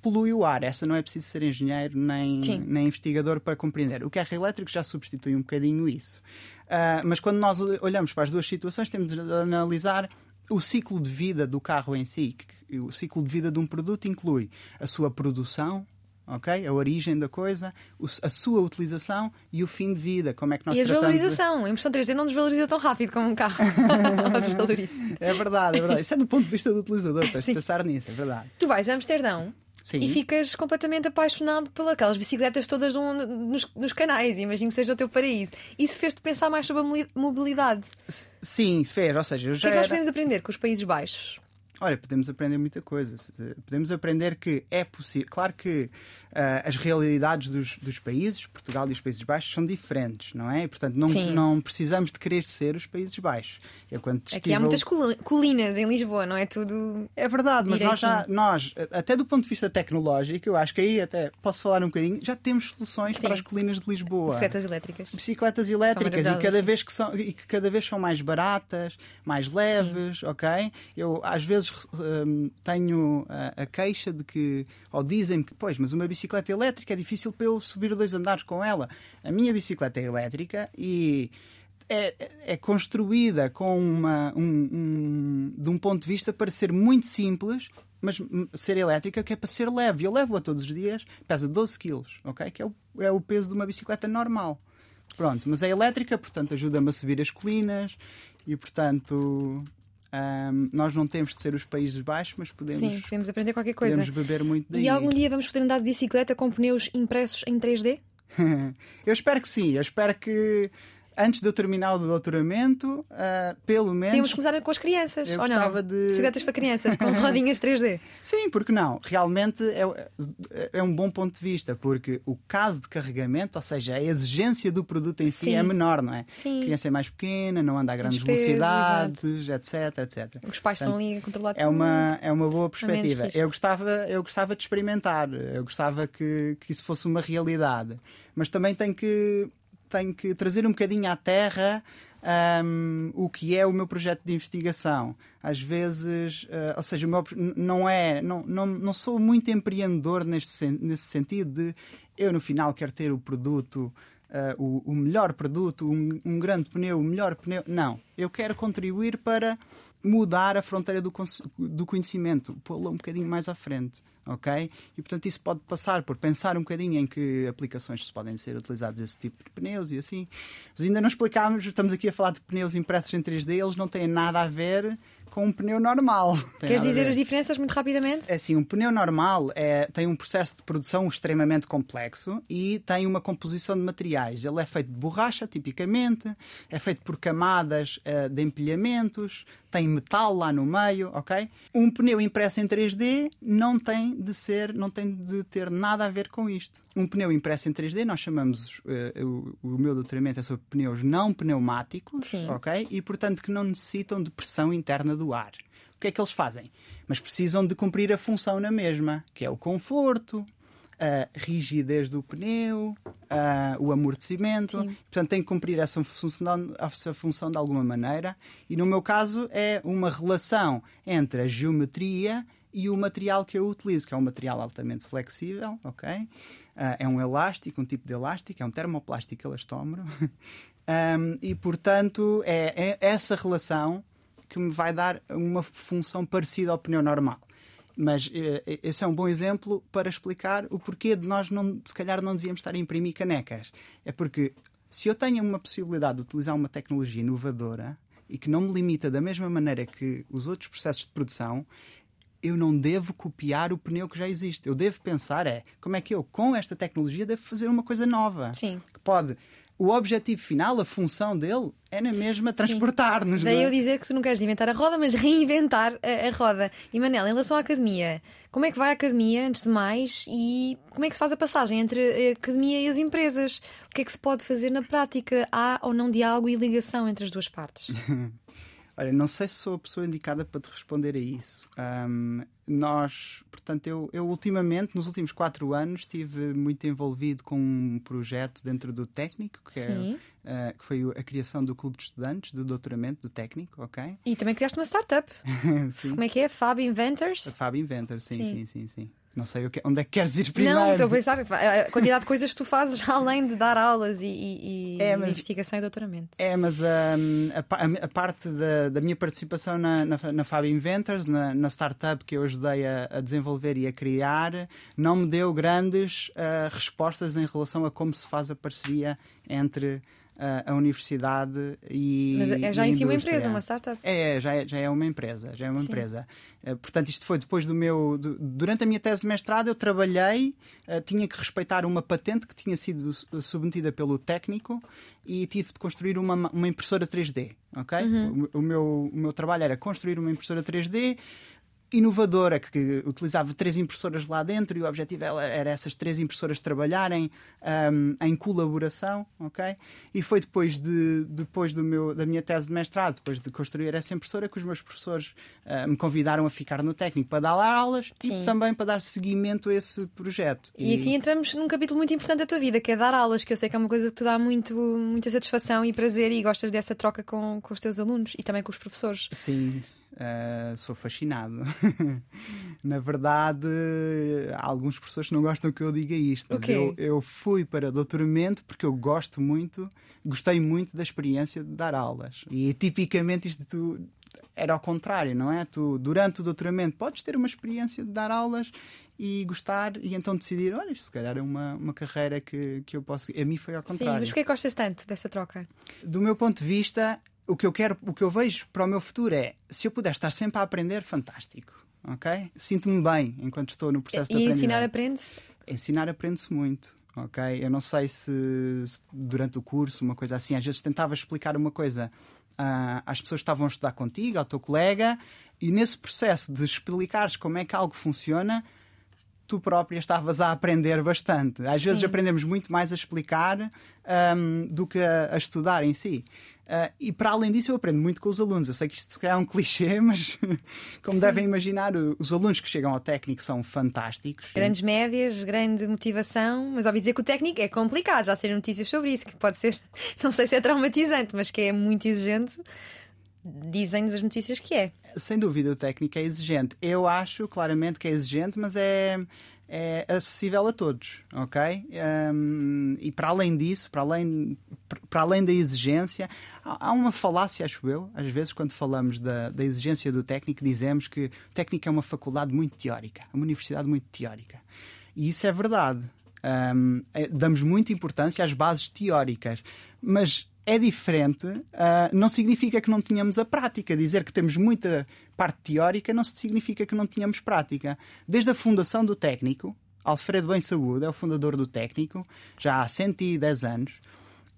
polui o ar. Essa não é preciso ser engenheiro nem, nem investigador para compreender. O carro elétrico já substitui um bocadinho isso. Uh, mas quando nós olhamos para as duas situações, temos de analisar o ciclo de vida do carro em si, o ciclo de vida de um produto inclui a sua produção, ok? A origem da coisa, a sua utilização e o fim de vida. Como é que nós E a desvalorização. De... A impressão 3D não desvaloriza tão rápido como um carro. é verdade, é verdade. Isso é do ponto de vista do utilizador, tens de pensar nisso, é verdade. Tu vais a Amsterdão Sim. e ficas completamente apaixonado pelas aquelas bicicletas todas nos, nos, canais. Imagino que seja o teu paraíso. Isso fez-te pensar mais sobre a mobilidade. Sim, fez. Ou seja, eu já. O que é que nós podemos aprender com os Países Baixos? Olha, podemos aprender muita coisa. Podemos aprender que é possível. Claro que uh, as realidades dos, dos, países, Portugal e os Países Baixos, são diferentes, não é? E, portanto, não, não precisamos de querer ser os Países Baixos. Eu, quando Aqui estive... há muitas colinas em Lisboa, não é tudo. É verdade, mas nós, já, nós, até do ponto de vista tecnológico, eu acho que aí até posso falar um bocadinho, já temos soluções Sim. para as colinas de Lisboa. Bicicletas elétricas. Bicicletas elétricas e cada vez que são e que cada vez são mais baratas, mais leves, Sim. ok? Eu às vezes um, tenho a, a, queixa de que, ou dizem-me que, pois, mas uma bicicleta elétrica é difícil para eu subir dois andares com ela. A minha bicicleta é elétrica e é, é construída com uma, um, um, de um ponto de vista para ser muito simples mas ser elétrica que é para ser leve. Eu levo-a todos os dias, pesa 12 kg, ok? Que é o, é o peso de uma bicicleta normal. Pronto, mas é elétrica, portanto ajuda-me a subir as colinas e, portanto, um, nós não temos de ser os Países Baixos, mas podemos, Sim, podemos aprender qualquer coisa. Podemos beber muito daí. E algum dia vamos poder andar de bicicleta com pneus impressos em 3D? eu espero que sim. Eu espero que antes de eu terminar o doutoramento, uh, pelo menos. Tínhamos começar com as crianças, eu ou não? de- Bicicletas para crianças, com rodinhas 3D. Sim, porque não? Realmente é, é um bom ponto de vista, porque o caso de carregamento, ou seja, a exigência do produto em si Sim. é menor, não é? Sim. A criança é mais pequena, não anda a grandes velocidades, etc, etc. Os pais estão ali a controlar É tudo. uma, é uma boa perspectiva. Eu gostava, eu gostava de experimentar, eu gostava que, que isso fosse uma realidade, mas também tenho que, tenho que trazer um bocadinho à terra hum, o que é o meu projeto de investigação. Às vezes, eh, ou seja, o meu, não é, não, não, não sou muito empreendedor neste, nesse sentido de eu no final quero ter o produto. eh, o, o melhor produto, um, um grande pneu, o melhor pneu. Não. Eu quero contribuir para mudar a fronteira do, do conhecimento, pô-la um bocadinho mais à frente, ok? E portanto isso pode passar por pensar um bocadinho em que aplicações podem ser utilizados esse tipo de pneus e assim. Mas ainda não explicámos, estamos aqui a falar de pneus impressos em 3D, eles não têm nada a ver com um pneu normal. Queres dizer as diferenças muito rapidamente? É assim, um pneu normal é, tem um processo de produção extremamente complexo e tem uma composição de materiais. Ele é feito de borracha, tipicamente, é feito por camadas eh, de empilhamentos, tem metal lá no meio, ok? Um pneu impresso em 3D não tem de ser, não tem de ter nada a ver com isto. Um pneu impresso em 3D, nós chamamos, eh, o, o meu doutoramento é sobre pneus não pneumáticos, Sim. ok? E portanto que não necessitam de pressão interna do ar. O que é que eles fazem? Mas precisam de cumprir a função na mesma, que é o conforto, a rigidez do pneu, a- o amortecimento. Sim. Portanto, tem que cumprir essa função, essa função de alguma maneira. E no meu caso, é uma relação entre a geometria e o material que eu utilizo, que é um material altamente flexível, ok? Ah, é um elástico, um tipo de elástico, é um termoplástico elastómero. Ahm, e, portanto, é, é essa relação que me vai dar uma função parecida ao pneu normal. Mas eh, esse é um bom exemplo para explicar o porquê de nós, não, se calhar, não devíamos estar a imprimir canecas. É porque se eu tenho uma possibilidade de utilizar uma tecnologia inovadora e que não me limita da mesma maneira que os outros processos de produção, eu não devo copiar o pneu que já existe. Eu devo pensar é como é que eu, com esta tecnologia, devo fazer uma coisa nova. Sim. Que pode. O objetivo final, a função dele, é na mesma transportar-nos. Daí é? eu dizer que tu não queres inventar a roda, mas reinventar a, a roda. E Manel, em relação à academia, como é que vai a academia, antes de mais, e como é que se faz a passagem entre a academia e as empresas? O que é que se pode fazer na prática? Há ou não diálogo e ligação entre as duas partes? Olha, não sei se sou a pessoa indicada para te responder a isso. Ahm, nós, portanto, eu, eu ultimamente, nos últimos quatro anos, estive muito envolvido com um projeto dentro do técnico, que, é, ah, que foi a criação do clube de estudantes de doutoramento do técnico, ok? E também criaste uma startup. sim. Como é que é? Fab A Inventors? Fab Inventor, sim, Sim. sim, sim, sim. Não sei o que, onde é que queres ir primeiro. Não, estou a pensar a quantidade de coisas que tu fazes além de dar aulas e, e- É, mas- investigação e doutoramento. É, mas hum, a, a parte da, da minha participação na, na, na Fab Inventors, na, na startup que eu ajudei a, a desenvolver e a criar, não me deu grandes ah, respostas em relação a como se faz a parceria entre a universidade e. Mas é já em si uma empresa, uma startup. É, é, já é, já é uma empresa, já é uma Sim. empresa. Eh, portanto, isto foi depois do meu. durante a minha tese de mestrado, eu trabalhei, eh, tinha que respeitar uma patente que tinha sido su- submetida pelo técnico e tive de construir uma, ma- uma impressora 3D. Ok? Uhum. O, o meu, o meu trabalho era construir uma impressora 3D inovadora que, utilizava três impressoras lá dentro e o objetivo era, essas três impressoras trabalharem ahm, em colaboração, ok? E foi depois de depois do meu da minha tese de mestrado, depois de construir essa impressora, que os meus professores ah, me convidaram a ficar no técnico para dar aulas Sim. e também para dar seguimento a esse projeto. E aqui entramos num capítulo muito importante da tua vida, que é dar aulas, que eu sei que é uma coisa que te dá muito, muita satisfação e prazer e gostas dessa troca com, com os teus alunos e também com os professores. Sim, eh, sou fascinado. Na verdade, há alguns professores que não gostam que eu diga isto, mas quê? eu, eu fui para doutoramento porque eu gosto muito, gostei muito da experiência de dar aulas. E tipicamente isto era ao contrário, não é? Tu, durante o doutoramento, podes ter uma experiência de dar aulas e gostar e então decidir, olha, se calhar é uma, uma carreira que, que eu posso. A mim foi ao Sim, contrário mas porquê que gostas tanto dessa troca? do meu ponto de vista, o que eu quero, o que eu vejo para o meu futuro é, se eu puder estar sempre a aprender, fantástico. Ok? Sinto-me bem enquanto estou no processo de e ensinar aprendizagem. aprende-se? Ensinar aprende-se muito. ok? Eu não sei se, se durante o curso, uma coisa assim, às vezes tentava explicar uma coisa uh, às pessoas que estavam a estudar contigo, ao teu colega, e nesse processo de explicares como é que algo funciona, tu própria estavas a aprender bastante. Às vezes Sim. aprendemos muito mais a explicar um, do que a, a, estudar em si. Uh, e para além disso, eu aprendo muito com os alunos. Eu sei que isto se calhar é um clichê, mas como Sim. devem imaginar, os alunos que chegam ao técnico são fantásticos. Grandes médias, grande motivação, mas ouvi dizer que o técnico é complicado. Já serem notícias sobre isso, que pode ser, não sei se é traumatizante, mas que é muito exigente. Dizem-nos as notícias que é. Sem dúvida, o técnico é exigente. Eu acho claramente que é exigente, mas é é acessível a todos, ok? Um, e para além disso, para além, para além da exigência, há uma falácia, acho eu, às vezes, quando falamos da, da exigência do técnico, dizemos que o técnico é uma faculdade muito teórica, uma universidade muito teórica. E isso é verdade. Um, é, damos muita importância às bases teóricas, mas é diferente, uh, não significa que não tenhamos a prática. Dizer que temos muita parte teórica não significa que não tenhamos prática. Desde a fundação do técnico, Alfredo Bem Saúde é o fundador do técnico, já há 110 anos.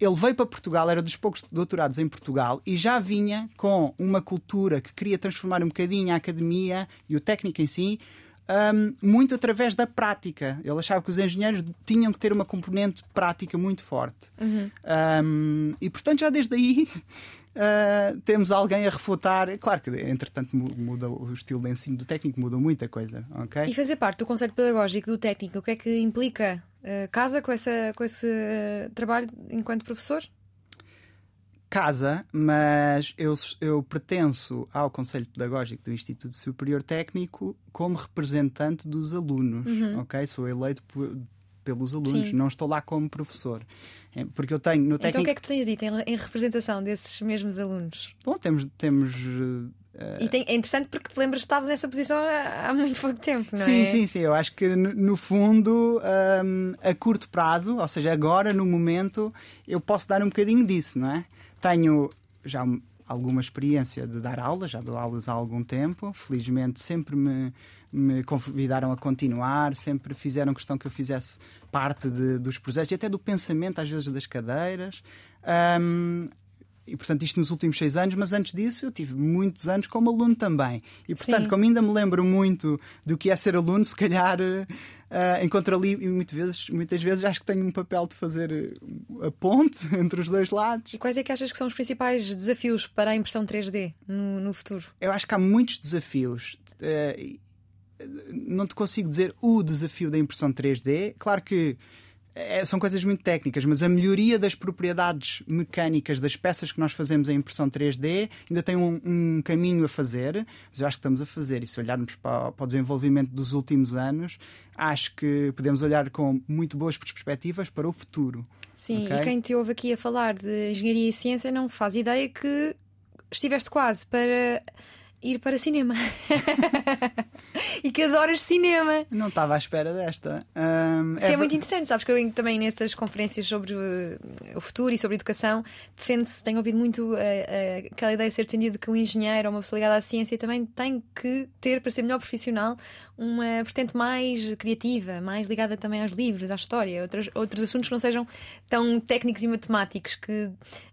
Ele veio para Portugal, era dos poucos doutorados em Portugal e já vinha com uma cultura que queria transformar um bocadinho a academia e o técnico em si um, muito através da prática. Ele achava que os engenheiros tinham que ter uma componente prática muito forte. Uhum. Um, e, portanto, já desde aí. Uh, temos alguém a refutar. Claro que, entretanto, muda o estilo de ensino do técnico, muda muita coisa. Okay? E fazer parte do conceito pedagógico do técnico, o que é que implica? Uh, casa com, essa, com esse uh, trabalho enquanto professor? Casa, mas eu, eu pertenço ao Conselho Pedagógico do Instituto Superior Técnico como representante dos alunos, uhum. ok? Sou eleito pelos alunos, Sim. não estou lá como professor. É, porque eu tenho no técnico... Então o que é que tu tens dito em, representação desses mesmos alunos? Bom, temos. temos uh... E tem, é interessante porque te lembras de estar nessa posição há, há, muito pouco tempo, não sim, é? Sim, sim, sim. Eu acho que no fundo, um, a curto prazo, ou seja, agora, no momento, eu posso dar um bocadinho disso, não é? Tenho já alguma experiência de dar aulas, já dou aulas há algum tempo. Felizmente sempre me, me convidaram a continuar, sempre fizeram questão que eu fizesse parte de, dos projetos e até do pensamento, às vezes, das cadeiras. Um, e portanto, isto nos últimos seis anos, mas antes disso eu tive muitos anos como aluno também. E portanto, Sim. como ainda me lembro muito do que é ser aluno, se calhar uh, encontro ali e muitas vezes, muitas vezes acho que tenho um papel de fazer eh, a ponte entre os dois lados. E quais é que achas que são os principais desafios para a impressão 3D no, no futuro? Eu acho que há muitos desafios. Uh, não te consigo dizer o desafio da impressão 3D. Claro que é, são coisas muito técnicas, mas a melhoria das propriedades mecânicas das peças que nós fazemos em impressão 3D ainda tem um, um caminho a fazer, mas eu acho que estamos a fazer. E se olharmos para, para, o desenvolvimento dos últimos anos, acho que podemos olhar com muito boas perspectivas para o futuro. Sim, okay? e quem te ouve aqui a falar de engenharia e ciência não faz ideia que estiveste quase para ir para cinema. e que adoras cinema. Não estava à espera desta. Um, que é, é muito interessante, sabes que eu também nestas conferências sobre o futuro e sobre educação defende-se, tenho ouvido muito uh, uh, aquela ideia de ser defendida de que um engenheiro ou uma pessoa ligada à ciência também tem que ter, para ser melhor profissional, uma vertente mais criativa, mais ligada também aos livros, à história, outros, outros assuntos que não sejam tão técnicos e matemáticos, que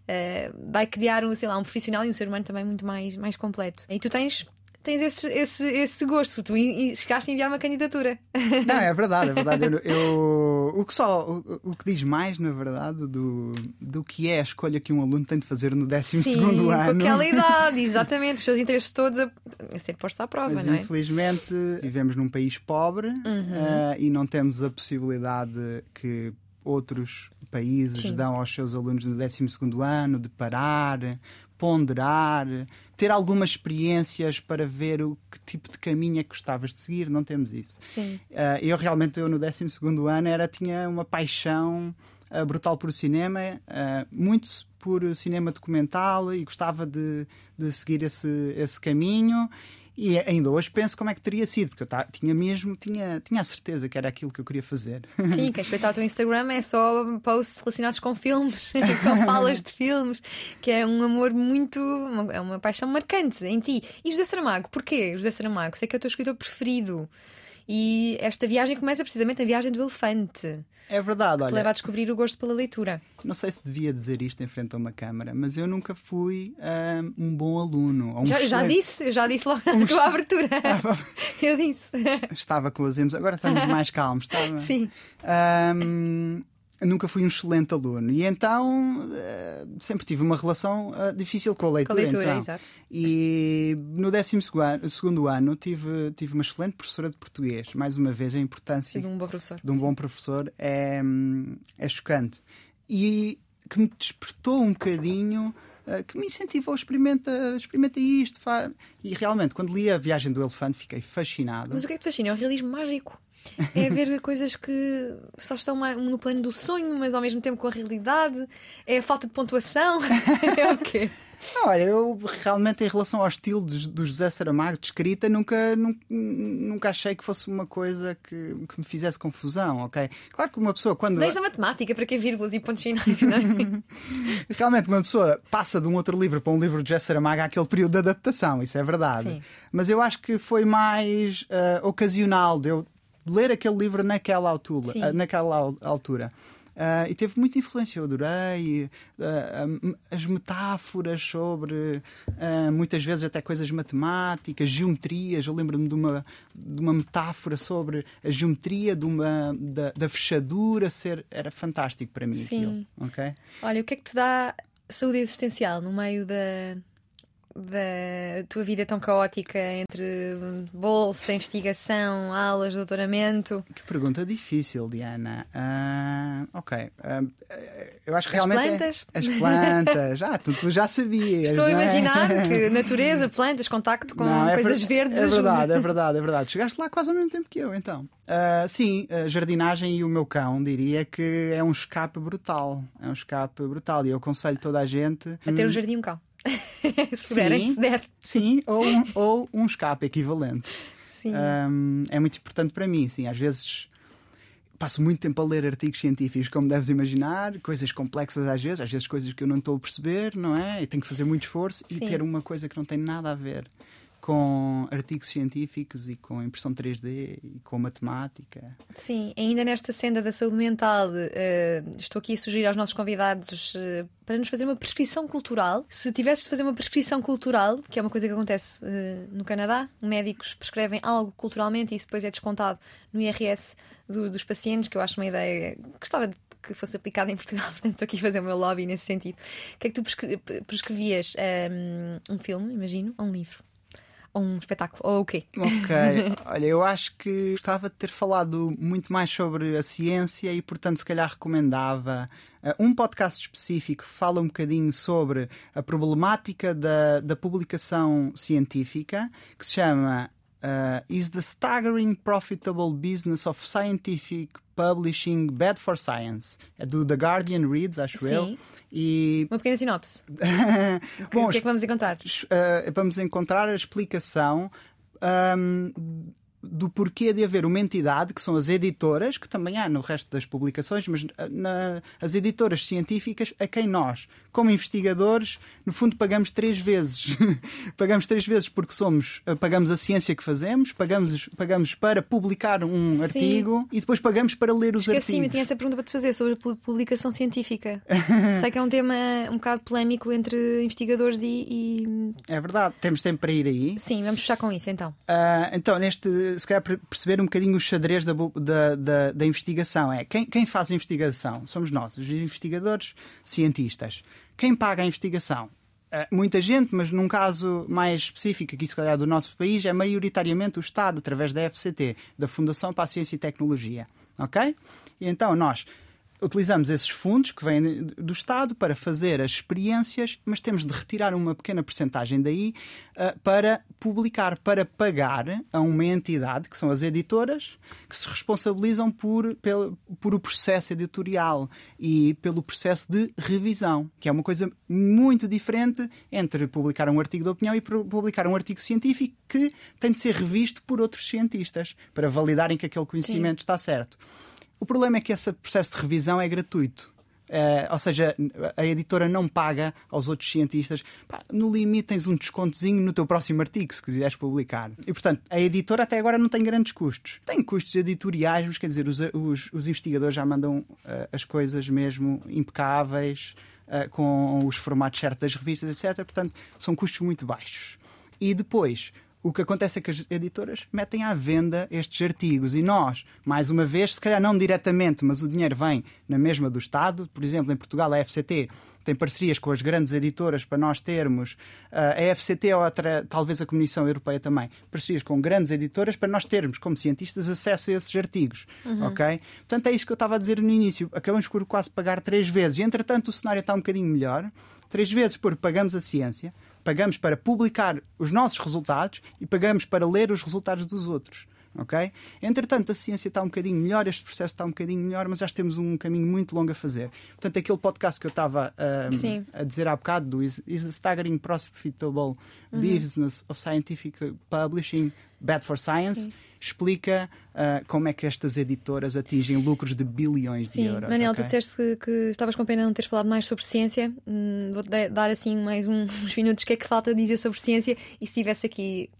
uh, vai criar um, sei lá, um profissional e um ser humano também muito mais, mais completo. E tu tens tens esse, esse, esse gosto. Tu chegaste a enviar uma candidatura. Não, é verdade, é verdade. Eu, eu o, que só, o, o, que diz mais, na verdade, do, do que é a escolha que um aluno tem de fazer no 12 segundo ano. Com aquela idade, exatamente, os seus interesses todos a, a ser postos à prova, Mas, não é? Infelizmente, vivemos num país pobre uhum. uh, e não temos a possibilidade que outros países Sim. dão aos seus alunos no 12 ano de parar, ponderar, ter algumas experiências para ver o que tipo de caminho é que gostavas de seguir. Não temos isso. Sim. Uh, eu realmente, eu no 12 ano, era, tinha uma paixão uh, brutal por o cinema, uh, muito por cinema documental e gostava de, de seguir esse, esse caminho. E ainda hoje penso como é que teria sido, porque eu tinha mesmo, tinha, tinha a certeza que era aquilo que eu queria fazer. Sim, quem espreitar o teu Instagram é só posts relacionados com filmes, com falas de filmes, que é um amor muito. É uma paixão marcante em ti. E José Saramago, porquê José Saramago? Sei que é o teu escritor preferido. E esta viagem começa precisamente a viagem do elefante. É verdade, que olha. leva a descobrir o gosto pela leitura. Não sei se devia dizer isto em frente a uma câmara, mas eu nunca fui hum, um bom aluno. um Já, já disse, já disse logo na tua abertura. eu disse. Estava com os emos, agora estamos mais calmos. Estava... Sim. Hum, nunca fui um excelente aluno e então eh, sempre tive uma relação eh, difícil com a Com a leitura. leitura, então. exato. E no 12 ano, segundo ano tive, tive uma excelente professora de português. Mais uma vez, a importância De um bom professor. de um bom professor é, hum, é chocante. E que me despertou um bocadinho, eh, que me incentivou a experimenta, experimenta isto. fa-". E realmente, quando li a Viagem do Elefante, fiquei fascinado. Mas o que é que te fascina? É o realismo mágico. É ver coisas que só estão no plano do sonho, mas ao mesmo tempo com a realidade. É a falta de pontuação. É o quê? Não, Olha, eu realmente, em relação ao estilo do, do José Saramago de escrita, nunca, nunca, nunca achei que fosse uma coisa que, que me fizesse confusão, ok? Claro que uma pessoa, quando. Desde a matemática, para que vírgulas e pontos finais, não é? Realmente, uma pessoa passa de um outro livro para um livro de José Saramago há aquele período de adaptação, isso é verdade. Sim. Mas eu acho que foi mais ah, ocasional de eu ler aquele livro naquela altura. Sim. ah, naquela al- altura. Ah, e teve muita influência, eu adorei ah, as metáforas sobre ah, muitas vezes até coisas matemáticas, geometrias. Eu lembro-me de uma, de uma metáfora sobre a geometria de uma, da, da fechadura ser. Era fantástico para mim Sim. aquilo. ok? Olha, o que é que te dá saúde existencial no meio da, da tua vida tão caótica entre bolsa, investigação, aulas, doutoramento? Que pergunta difícil, Diana. Ah, ok. Ah, eu acho que As realmente. é- plantas? As plantas. Ah, tu, tu já sabias. Estou a é? imaginar que natureza, plantas, contacto com Não, é coisas ver- verdes É verdade, ajuda. é verdade, é verdade. Chegaste lá quase ao mesmo tempo que eu, então. Ah, sim, a jardinagem e o meu cão diria que é um escape brutal. É um escape brutal. E eu aconselho toda a gente. A ter um jardim e um cão. se puderem, Sim. se der. Sim, ou um, ou um escape equivalente. Sim. Um, é muito importante para mim, sim. Às vezes passo muito tempo a ler artigos científicos, como deves imaginar, coisas complexas às vezes, às vezes coisas que eu não estou a perceber, não é? E tenho que fazer muito esforço e Sim. ter uma coisa que não tem nada a ver com artigos científicos e com impressão 3D e com matemática. Sim, ainda nesta senda da saúde mental, eh, estou aqui a sugerir aos nossos convidados eh, para nos fazer uma prescrição cultural. Se tivesses de fazer uma prescrição cultural, que é uma coisa que acontece eh, no Canadá, médicos prescrevem algo culturalmente e isso depois é descontado no IRS do- dos pacientes, que eu acho uma ideia que gostava de que fosse aplicada em Portugal, portanto estou aqui a fazer o meu lobby nesse sentido. O que é que tu prescre- prescrevias? Eh, um filme, imagino, ou um livro? Ou um espetáculo? Ou o quê? Ok, olha, eu acho que gostava de ter falado muito mais sobre a ciência e, portanto, se calhar recomendava uh, um podcast específico que fala um bocadinho sobre a problemática da, da publicação científica, que se chama uh, Is the Staggering Profitable Business of Scientific Publishing Bad for Science? É do The Guardian Reads, acho eu. Sim. E. Uma pequena sinopse. O que, Bom, o que é que vamos encontrar? uh, vamos encontrar a explicação um, do porquê de haver uma entidade, que são as editoras, que também há no resto das publicações, mas uh, na- as editoras científicas, a quem nós, como investigadores, no fundo pagamos três vezes. pagamos três vezes porque somos, uh, pagamos a ciência que fazemos, pagamos, pagamos para publicar um Sim. artigo e depois pagamos para ler os Esqueci-me, artigos. tinha essa pergunta para te fazer sobre publicação científica. Sei que é um tema um bocado polémico entre investigadores e, e- É verdade, temos tempo para ir aí. Sim, vamos fechar com isso então. Ah, então, neste, calhar per- perceber um bocadinho o xadrez da, da, da, da investigação é quem, quem faz a investigação? Somos nós, os investigadores cientistas. Quem paga a investigação? Ah, muita gente, mas num caso mais específico, aqui se calhar do nosso país, é maioritariamente o Estado, através da FCT, da Fundação para a Ciência e Tecnologia. Ok? E então nós utilizamos esses fundos que vêm do Estado para fazer as experiências, mas temos de retirar uma pequena porcentagem daí ah, para publicar, para pagar a uma entidade, que são as editoras, que se responsabilizam por, pelo, por o processo editorial e pelo processo de revisão, que é uma coisa muito diferente entre publicar um artigo de opinião e pu- publicar um artigo científico que tem de ser revisto por outros cientistas para validarem que aquele conhecimento está certo. O problema é que esse processo de revisão é gratuito. Uh, ou seja, a editora não paga aos outros cientistas. Pá, no limite, tens um descontozinho no teu próximo artigo, se quiseres publicar. E, portanto, a editora até agora não tem grandes custos. Tem custos editoriais, mas quer dizer, os, os, os investigadores já mandam uh, as coisas mesmo impecáveis, uh, com os formatos certos das revistas, etc. Portanto, são custos muito baixos. E depois, o que acontece é que as editoras metem à venda estes artigos e nós, mais uma vez, se calhar não diretamente, mas o dinheiro vem na mesma do Estado. Por exemplo, em Portugal, a FCT tem parcerias com as grandes editoras para nós termos, uh, a FCT ou outra, talvez a Comissão Europeia também, parcerias com grandes editoras para nós termos, como cientistas, acesso a esses artigos. Uhum. Ok? Portanto, é isso que eu estava a dizer no início. Acabamos por quase pagar três vezes. E, entretanto, o cenário está um bocadinho melhor. Três vezes porque pagamos a ciência pagamos para publicar os nossos resultados e pagamos para ler os resultados dos outros. ok? Entretanto, a ciência está um bocadinho melhor, este processo está um bocadinho melhor, mas já temos um caminho muito longo a fazer. Portanto, aquele podcast que eu estava um, a dizer há bocado do Is, Is the Staggering Profitable uhum. Business of Scientific Publishing Bad for Science? Sim explica uh, como é que estas editoras atingem lucros de bilhões Sim, de euros. Manel, okay? tu disseste que, que, estavas com pena não teres falado mais sobre ciência. Hum, vou dar assim mais um, uns minutos. O que é que falta dizer sobre ciência? E se estivesse aqui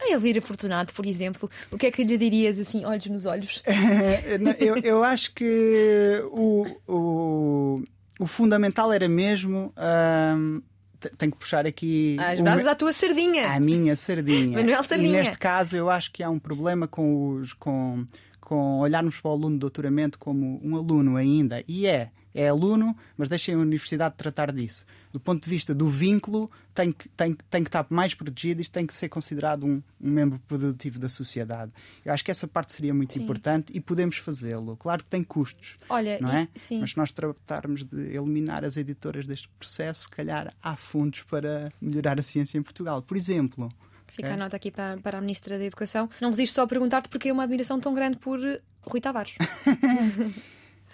a Elvira Fortunato, por exemplo, o que é que lhe dirias assim, olhos nos olhos? eu, eu acho que o, o, o fundamental era mesmo. Uh, tenho que puxar aqui. Às brasas à tua sardinha. À minha sardinha. Manuel Sardinha. E neste caso eu acho que há um problema com os. Com, com olharmos para o aluno de doutoramento como um aluno ainda. E é é aluno, mas deixem a universidade tratar disso. Do ponto de vista do vínculo, tem que, tem, tem que estar mais protegido e tem que ser considerado um, um membro produtivo da sociedade. Eu acho que essa parte seria muito sim. importante e podemos fazê-lo. Claro que tem custos, Olha, não é? Mas se nós tratarmos de eliminar as editoras deste processo, se calhar há fundos para melhorar a ciência em Portugal. Por exemplo. Fica a nota aqui para, para a Ministra da Educação. Não resisto só a perguntar-te porque é uma admiração tão grande por Rui Tavares.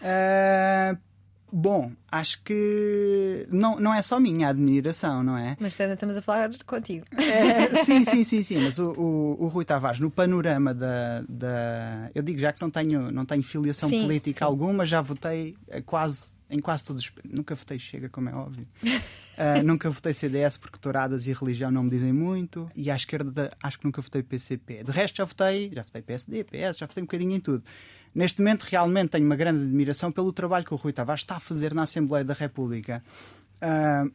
uh, Bom, acho que não, não é só minha admiração, não é? Mas estamos a falar contigo. É, sim, sim, sim, sim. Mas o, o, o, Rui Tavares, no panorama da, da. Eu digo já que não tenho, não tenho filiação sim, política sim. alguma, já votei quase, em quase todos os. Nunca votei Chega, como é óbvio. uh, nunca votei CDS porque touradas e religião não me dizem muito. E à esquerda, acho que nunca votei PCP. De resto, já votei, já votei PSD, PS, já votei um bocadinho em tudo. Neste momento, realmente tenho uma grande admiração pelo trabalho que o Rui Tavares está a fazer na Assembleia da República. Uh,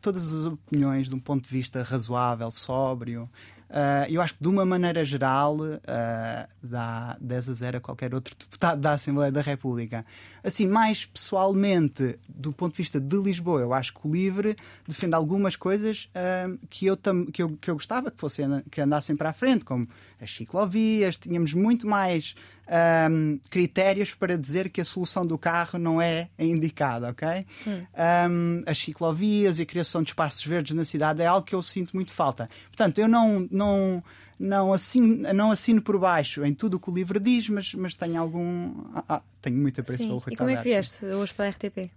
todas as opiniões de um ponto de vista razoável, sóbrio, Uh, eu acho que, de uma maneira geral, uh, dá 10 a 0 a qualquer outro deputado da Assembleia da República. Assim, mais pessoalmente, do ponto de vista de Lisboa, eu acho que o LIVRE defende algumas coisas uh, que, eu que, eu, que eu gostava que, fossem, que andassem para a frente, como as ciclovias, tínhamos muito mais um, critérios para dizer que a solução do carro não é a indicada, ok? Hum. Um, as ciclovias e a criação de espaços verdes na cidade é algo que eu sinto muito falta. Portanto, eu não, não, não, assino, não assino por baixo em tudo o que o livro diz, mas, mas tenho algum. Ah, ah, tenho muita apreço pelo Rui E como é que vieste hoje para a RTP?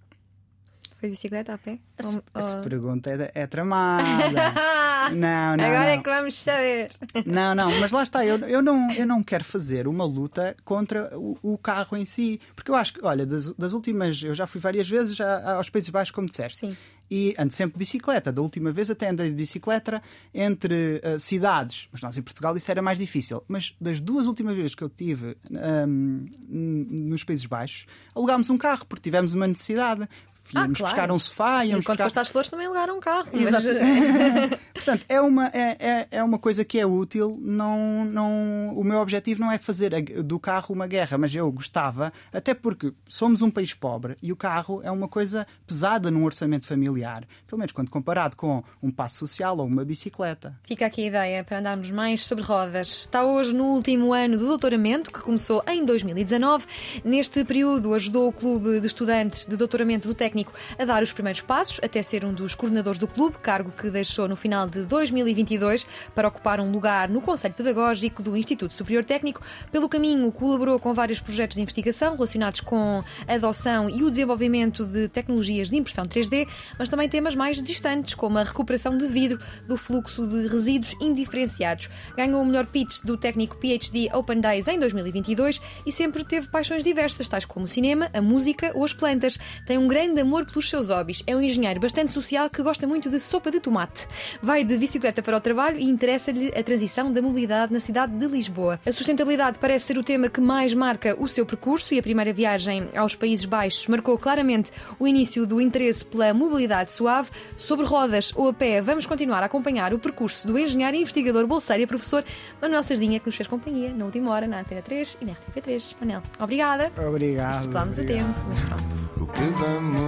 Foi de bicicleta a pé? Essa, ou... pergunta é, é tramada. não, não. Agora não. é que vamos saber. Não, não, mas lá está. Eu, eu, não, eu não quero fazer uma luta contra o, o carro em si. Porque eu acho que, olha, das, das, últimas. Eu já fui várias vezes já aos Países Baixos, como disseste. Sim. E ando sempre de bicicleta. Da última vez até andei de bicicleta entre uh, cidades. Mas nós em Portugal isso era mais difícil. Mas das duas últimas vezes que eu tive um, nos Países Baixos, alugámos um carro porque tivemos uma necessidade. Íamos ah, claro. buscar um sofá. Íamos e quando buscar... foste às flores também alugaram um carro. Mas... Portanto, é uma, é, é, é, uma coisa que é útil. Não, não, o meu objetivo não é fazer do carro uma guerra, mas eu gostava, até porque somos um país pobre e o carro é uma coisa pesada num orçamento familiar. Pelo menos quando comparado com um passo social ou uma bicicleta. Fica aqui a ideia para andarmos mais sobre rodas. Está hoje no último ano do doutoramento, que começou em 2019. Neste período ajudou o Clube de Estudantes de Doutoramento do Técnico técnico a dar os primeiros passos até ser um dos coordenadores do clube, cargo que deixou no final de 2022 para ocupar um lugar no Conselho Pedagógico do Instituto Superior Técnico. Pelo caminho, colaborou com vários projetos de investigação relacionados com a adoção e o desenvolvimento de tecnologias de impressão 3D, mas também temas mais distantes, como a recuperação de vidro do fluxo de resíduos indiferenciados. Ganhou o melhor pitch do técnico PhD Open Days em 2022 e sempre teve paixões diversas, tais como o cinema, a música ou as plantas. Tem um grande amor pelos seus hobbies. É um engenheiro bastante social que gosta muito de sopa de tomate. Vai de bicicleta para o trabalho e interessa-lhe a transição da mobilidade na cidade de Lisboa. A sustentabilidade parece ser o tema que mais marca o seu percurso e a primeira viagem aos Países Baixos marcou claramente o início do interesse pela mobilidade suave. Sobre rodas ou a pé, vamos continuar a acompanhar o percurso do engenheiro e investigador bolseiro e professor Manuel Sardinha, que nos fez companhia na última hora na Antena 3 e na RTP3. Manel, obrigada. Obrigado. Estipulamos o tempo, mas pronto. O que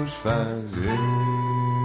vamos fazer?